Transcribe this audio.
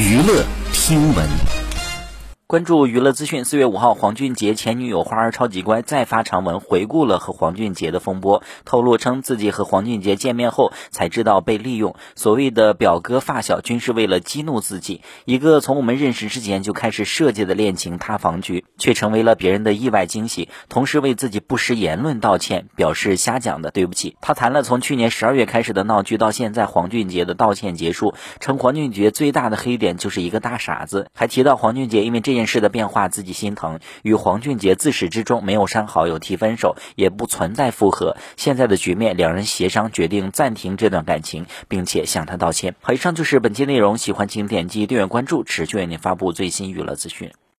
娱乐听闻。关注娱乐资讯。四月五号，黄俊杰前女友花儿超级乖再发长文回顾了和黄俊杰的风波，透露称自己和黄俊杰见面后才知道被利用，所谓的表哥发小均是为了激怒自己。一个从我们认识之前就开始设计的恋情塌房局，却成为了别人的意外惊喜。同时为自己不实言论道歉，表示瞎讲的，对不起。他谈了从去年十二月开始的闹剧到现在黄俊杰的道歉结束，称黄俊杰最大的黑点就是一个大傻子，还提到黄俊杰因为这件。事的变化自己心疼，与黄俊杰自始至终没有删好友提分手，也不存在复合。现在的局面，两人协商决定暂停这段感情，并且向他道歉。好，以上就是本期内容，喜欢请点击订阅关注，持续为您发布最新娱乐资讯。